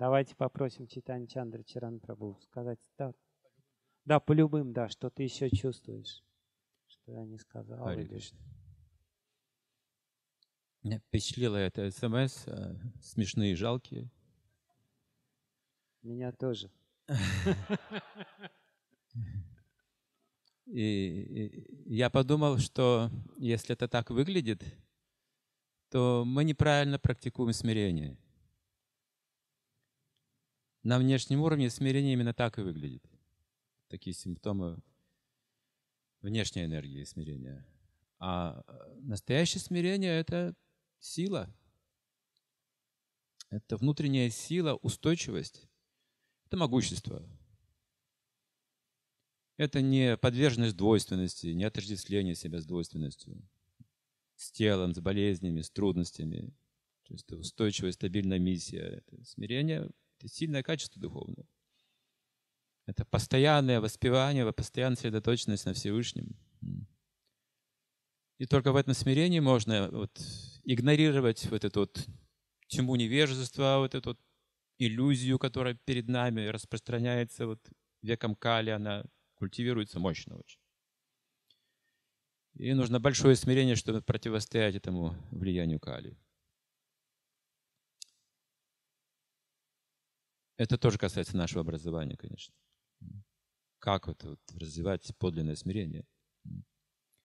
Давайте попросим Читани Чандра Чаран Прабу сказать. Да, да, по любым, да, что ты еще чувствуешь, что я не сказал. Харе или- Кришна. Меня впечатлило это смс, э, смешные, жалкие. Меня тоже. И, и я подумал, что если это так выглядит, то мы неправильно практикуем смирение. На внешнем уровне смирение именно так и выглядит. Такие симптомы внешней энергии смирения. А э, настоящее смирение — это сила. Это внутренняя сила, устойчивость. Это могущество. Это не подверженность двойственности, не отождествление себя с двойственностью, с телом, с болезнями, с трудностями. То есть это устойчивая, стабильная миссия. Это смирение — это сильное качество духовное. Это постоянное воспевание, постоянная сосредоточенность на Всевышнем. И только в этом смирении можно вот игнорировать вот эту вот тьму невежества, вот эту вот иллюзию, которая перед нами распространяется вот веком Кали, она культивируется мощно очень. И нужно большое смирение, чтобы противостоять этому влиянию Кали. Это тоже касается нашего образования, конечно. Как вот, вот развивать подлинное смирение –